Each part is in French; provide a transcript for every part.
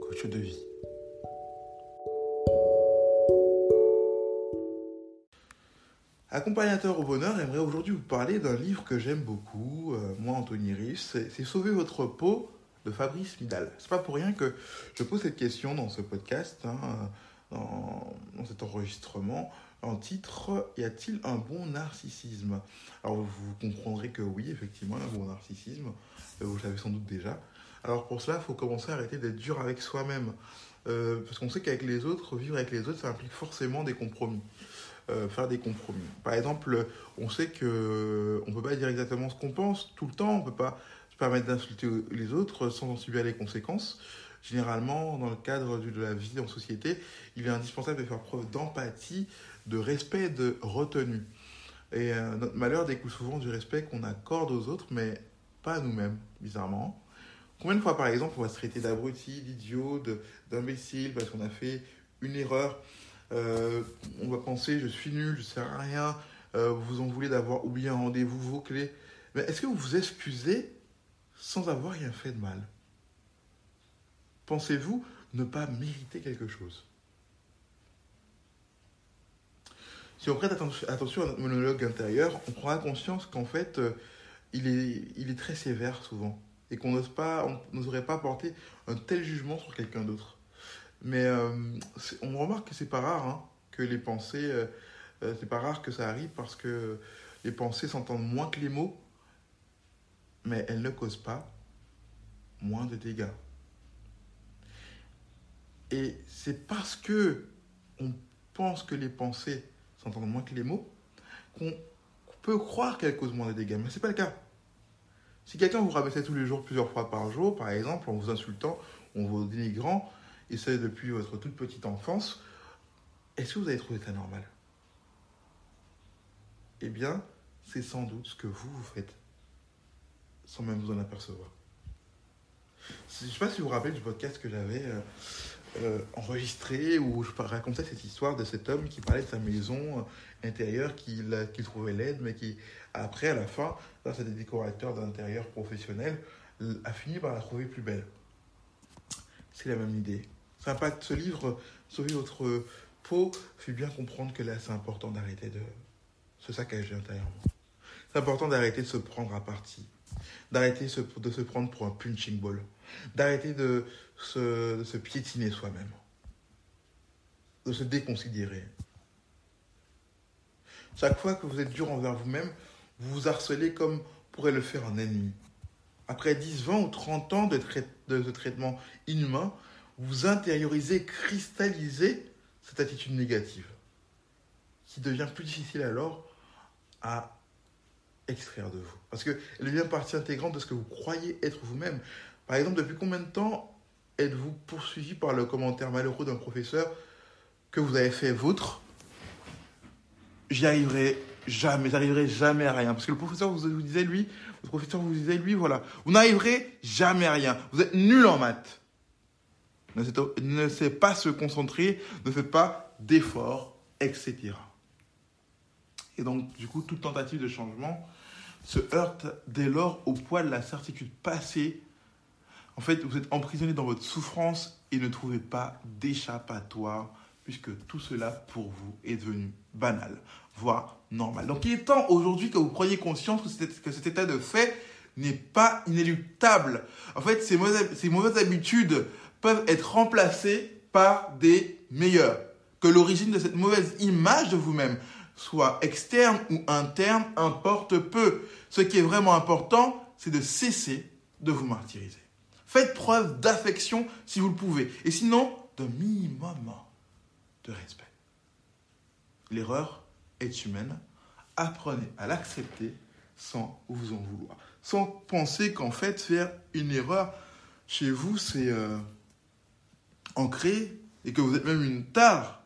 Coach de vie. Accompagnateur au bonheur, j'aimerais aujourd'hui vous parler d'un livre que j'aime beaucoup, euh, moi Anthony Rius, c'est Sauver votre peau de Fabrice Midal. C'est pas pour rien que je pose cette question dans ce podcast, hein, dans, cet enregistrement. En titre, y a-t-il un bon narcissisme? Alors vous comprendrez que oui, effectivement, un bon narcissisme, vous le savez sans doute déjà. Alors pour cela, il faut commencer à arrêter d'être dur avec soi-même. Euh, parce qu'on sait qu'avec les autres, vivre avec les autres, ça implique forcément des compromis. Euh, faire des compromis. Par exemple, on sait que on peut pas dire exactement ce qu'on pense tout le temps, on peut pas se permettre d'insulter les autres sans en subir les conséquences. Généralement, dans le cadre de la vie en société, il est indispensable de faire preuve d'empathie, de respect, de retenue. Et euh, notre malheur découle souvent du respect qu'on accorde aux autres, mais pas à nous-mêmes, bizarrement. Combien de fois, par exemple, on va se traiter d'abruti, d'idiot, d'imbécile parce qu'on a fait une erreur Euh, On va penser, je suis nul, je sers à rien, euh, vous en voulez d'avoir oublié un rendez-vous, vos clés. Mais est-ce que vous vous excusez sans avoir rien fait de mal? Pensez-vous ne pas mériter quelque chose? Si on prête atten- attention à notre monologue intérieur, on prendra conscience qu'en fait, euh, il est très sévère souvent. Et qu'on n'ose pas, on n'oserait pas porter un tel jugement sur quelqu'un d'autre. Mais euh, on remarque que c'est pas rare hein, que les pensées, euh, euh, c'est pas rare que ça arrive parce que les pensées s'entendent moins que les mots, mais elles ne causent pas moins de dégâts. Et c'est parce que on pense que les pensées s'entendent moins que les mots qu'on peut croire qu'elles causent moins de dégâts, mais c'est pas le cas. Si quelqu'un vous rabaissait tous les jours, plusieurs fois par jour, par exemple, en vous insultant, en vous dénigrant, et ça depuis votre toute petite enfance, est-ce que vous avez trouvé ça normal? Eh bien, c'est sans doute ce que vous, vous faites, sans même vous en apercevoir. Je ne sais pas si vous vous rappelez du podcast que j'avais euh, euh, enregistré où je racontais cette histoire de cet homme qui parlait de sa maison euh, intérieure qu'il euh, trouvait laide, mais qui, après, à la fin, grâce à des décorateurs d'intérieur professionnels, a fini par la trouver plus belle. C'est la même idée. Ça impacte ce livre, Sauver votre peau, fait bien comprendre que là, c'est important d'arrêter de se saccager intérieurement. C'est important d'arrêter de se prendre à partie, d'arrêter de se prendre pour un punching ball, d'arrêter de se, piétiner soi-même, de se déconsidérer. Chaque fois que vous êtes dur envers vous-même, vous vous harcelez comme pourrait le faire un ennemi. Après 10, 20 ou 30 ans de, de traitement inhumain, vous intériorisez, cristallisez cette attitude négative, qui devient plus difficile alors à extraire de vous. Parce qu'elle devient partie intégrante de ce que vous croyez être vous-même. Par exemple, depuis combien de temps êtes-vous poursuivi par le commentaire malheureux d'un professeur que vous avez fait vôtre? J'y arriverai jamais, j'arriverai jamais à rien. Parce que le professeur vous, disait, lui, le professeur vous disait, lui, voilà, vous n'arriverez jamais à rien. Vous êtes nul en maths. Ne sait, pas se concentrer, ne fait pas d'efforts, etc. Et donc, du coup, toute tentative de changement se heurte dès lors au poids de la certitude passée En fait, vous êtes emprisonné dans votre souffrance et ne trouvez pas d'échappatoire puisque tout cela pour vous est devenu banal, voire normal. Donc il est temps aujourd'hui que vous preniez conscience que cet état de fait n'est pas inéluctable. En fait, ces mauvaises, ces mauvaises habitudes peuvent être remplacées par des meilleures. Que l'origine de cette mauvaise image de vous-même soit externe ou interne, importe peu. Ce qui est vraiment important, c'est de cesser de vous martyriser. Faites preuve d'affection si vous le pouvez. Et sinon, d'un minimum de respect. L'erreur est humaine. Apprenez à l'accepter sans vous en vouloir. Sans penser qu'en fait, faire une erreur chez vous, c'est euh, ancré et que vous êtes même une tare.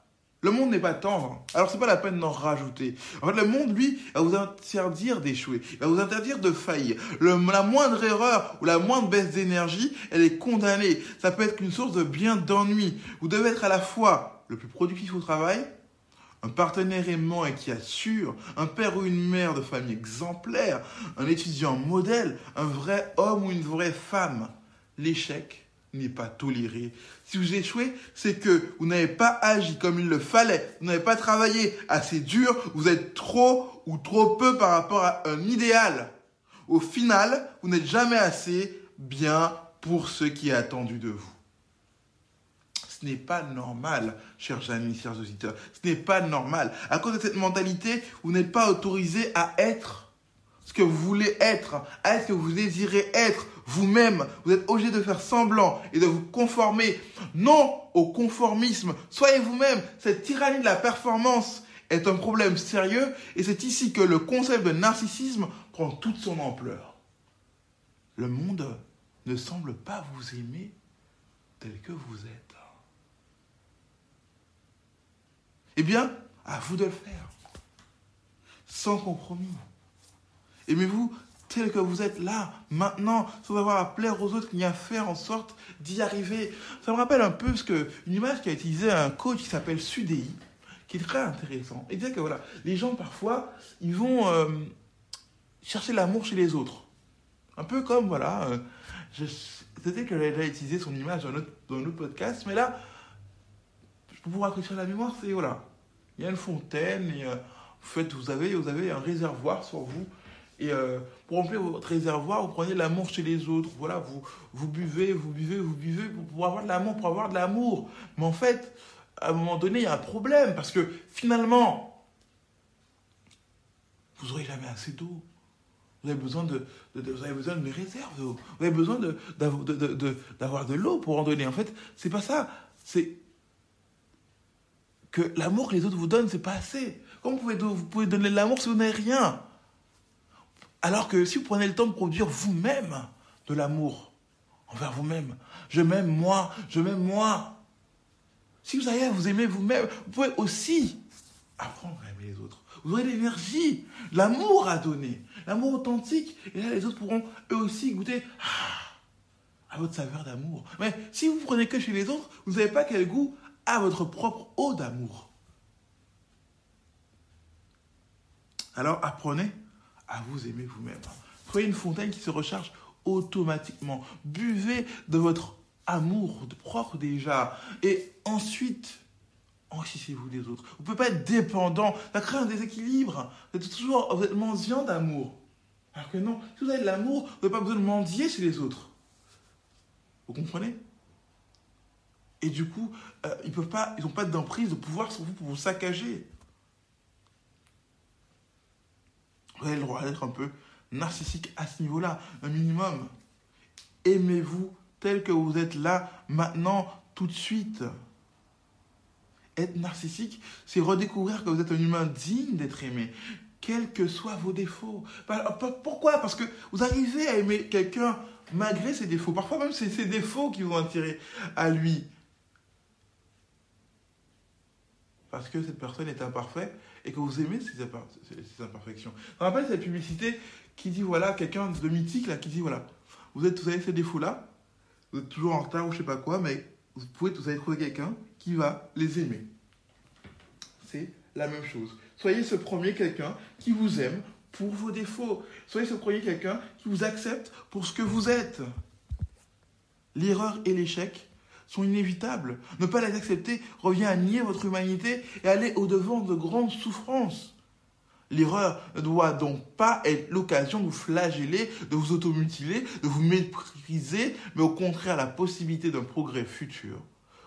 Le monde n'est pas tendre, alors c'est pas la peine d'en rajouter. En fait, le monde, lui, va vous interdire d'échouer, va vous interdire de faillir. la moindre erreur ou la moindre baisse d'énergie, elle est condamnée. Ça peut être une source de bien d'ennui. Vous devez être à la fois le plus productif au travail, un partenaire aimant et qui assure, un père ou une mère de famille exemplaire, un étudiant modèle, un vrai homme ou une vraie femme. L'échec n'est pas toléré. Si vous échouez, c'est que vous n'avez pas agi comme il le fallait, vous n'avez pas travaillé assez dur, vous êtes trop ou trop peu par rapport à un idéal. Au final, vous n'êtes jamais assez bien pour ce qui est attendu de vous. Ce n'est pas normal, chers amis, chers auditeurs. Ce n'est pas normal. À cause de cette mentalité, vous n'êtes pas autorisé à être que vous voulez être, à ce que vous désirez être vous-même. Vous êtes obligé de faire semblant et de vous conformer, non au conformisme. Soyez vous-même. Cette tyrannie de la performance est un problème sérieux et c'est ici que le concept de narcissisme prend toute son ampleur. Le monde ne semble pas vous aimer tel que vous êtes. Eh bien, à vous de le faire. Sans compromis. Aimez-vous tel que vous êtes là, maintenant, sans avoir à plaire aux autres, ni à faire en sorte d'y arriver? Ça me rappelle un peu ce que, une image qu'a utilisé un coach qui s'appelle Sudei, qui est très intéressant. Il disait que voilà, les gens parfois, ils vont euh, chercher l'amour chez les autres. Un peu comme, voilà, euh, c'était que j'avais déjà utilisé son image dans, notre, dans podcast, mais là, pour vous rafraîchir la mémoire, c'est voilà, il y a une fontaine et euh, vous, avez, vous avez un réservoir sur vous. Et euh, pour remplir votre réservoir, vous prenez l'amour chez les autres. Voilà, vous, buvez, vous buvez, vous buvez pour avoir de l'amour, pour avoir de l'amour. Mais en fait, à un moment donné, il y a un problème parce que finalement, vous n'aurez jamais assez d'eau. Vous avez besoin de, de réserves d'eau. Vous avez besoin d'avoir de, l'eau pour en donner. En fait, c'est pas ça. C'est que l'amour que les autres vous donnent, c'est pas assez. Comment pouvez, vous pouvez donner de l'amour si vous n'avez rien? Alors que si vous prenez le temps de produire vous-même de l'amour envers vous-même, je m'aime moi, je m'aime moi. Si vous arrivez à vous aimer vous-même, vous pouvez aussi apprendre à aimer les autres. Vous aurez l'énergie, l'amour à donner, l'amour authentique. Et là, les autres pourront eux aussi goûter ah, à votre saveur d'amour. Mais si vous prenez que chez les autres, vous n'avez pas quel goût à votre propre eau d'amour. Alors apprenez à vous aimer vous-même. Soyez une fontaine qui se recharge automatiquement. Buvez de votre amour propre déjà. Et ensuite, enrichissez-vous des autres. Vous ne pouvez pas être dépendant. Ça crée un déséquilibre. Vous êtes toujours vous êtes mendiant d'amour. Alors que non, si vous avez de l'amour, vous n'avez pas besoin de mendier chez les autres. Vous comprenez? Et du coup, euh, ils peuvent pas, ils n'ont pas d'emprise, de pouvoir sur vous pour vous saccager. Vous avez le droit d'être un peu narcissique à ce niveau-là, un minimum. Aimez-vous tel que vous êtes là, maintenant, tout de suite. Être narcissique, c'est redécouvrir que vous êtes un humain digne d'être aimé, quels que soient vos défauts. Pourquoi? Parce que vous arrivez à aimer quelqu'un malgré ses défauts. Parfois même c'est ses défauts qui vont attirer à lui. Parce que cette personne est imparfaite et que vous aimez ses, imperfections. Je me rappelle cette publicité qui dit voilà, quelqu'un de mythique là, qui dit voilà, vous, êtes, vous avez ces défauts-là, vous êtes toujours en retard ou je sais pas quoi, mais vous pouvez, vous allez trouver quelqu'un qui va les aimer. C'est la même chose. Soyez ce premier quelqu'un qui vous aime pour vos défauts. Soyez ce premier quelqu'un qui vous accepte pour ce que vous êtes. L'erreur et l'échec sont inévitables. Ne pas les accepter revient à nier votre humanité et aller au-devant de grandes souffrances. L'erreur ne doit donc pas être l'occasion de vous flageller, de vous automutiler, de vous mépriser, mais au contraire la possibilité d'un progrès futur.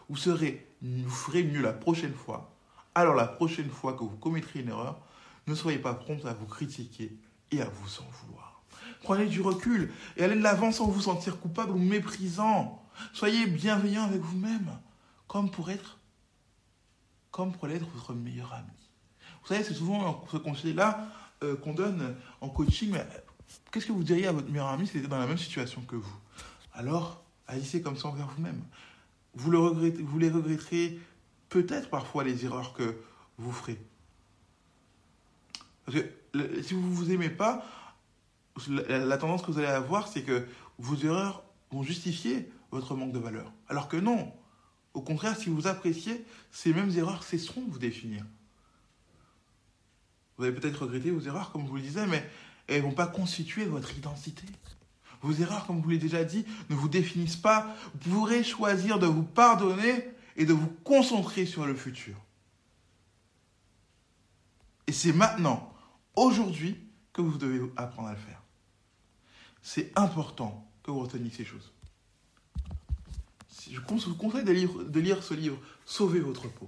Vous, serez, vous ferez mieux la prochaine fois. Alors la prochaine fois que vous commettrez une erreur, ne soyez pas prompt à vous critiquer et à vous en vouloir. Prenez du recul et allez de l'avant sans vous sentir coupable ou méprisant. Soyez bienveillant avec vous-même, comme pour être, comme pour l'être votre meilleur ami. Vous savez, c'est souvent ce conseil-là euh, qu'on donne en coaching. Mais qu'est-ce que vous diriez à votre meilleur ami s'il était dans la même situation que vous? Alors, agissez comme ça envers vous-même. Vous, le vous les regretterez peut-être parfois les erreurs que vous ferez. Parce que si vous ne vous aimez pas, la, tendance que vous allez avoir, c'est que vos erreurs vont justifier votre manque de valeur. Alors que non. Au contraire, si vous appréciez, ces mêmes erreurs cesseront de vous définir. Vous allez peut-être regretter vos erreurs, comme je vous le disais, mais elles ne vont pas constituer votre identité. Vos erreurs, comme je vous l'ai déjà dit, ne vous définissent pas. Vous pourrez choisir de vous pardonner et de vous concentrer sur le futur. Et c'est maintenant, aujourd'hui, que vous devez apprendre à le faire. C'est important que vous reteniez ces choses. Je vous conseille de lire, ce livre, Sauvez votre peau.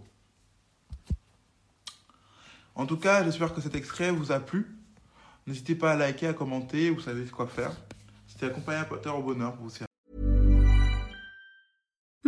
En tout cas, j'espère que cet extrait vous a plu. N'hésitez pas à liker, à commenter, vous savez quoi faire. C'était accompagné Potter au bonheur pour vous servir.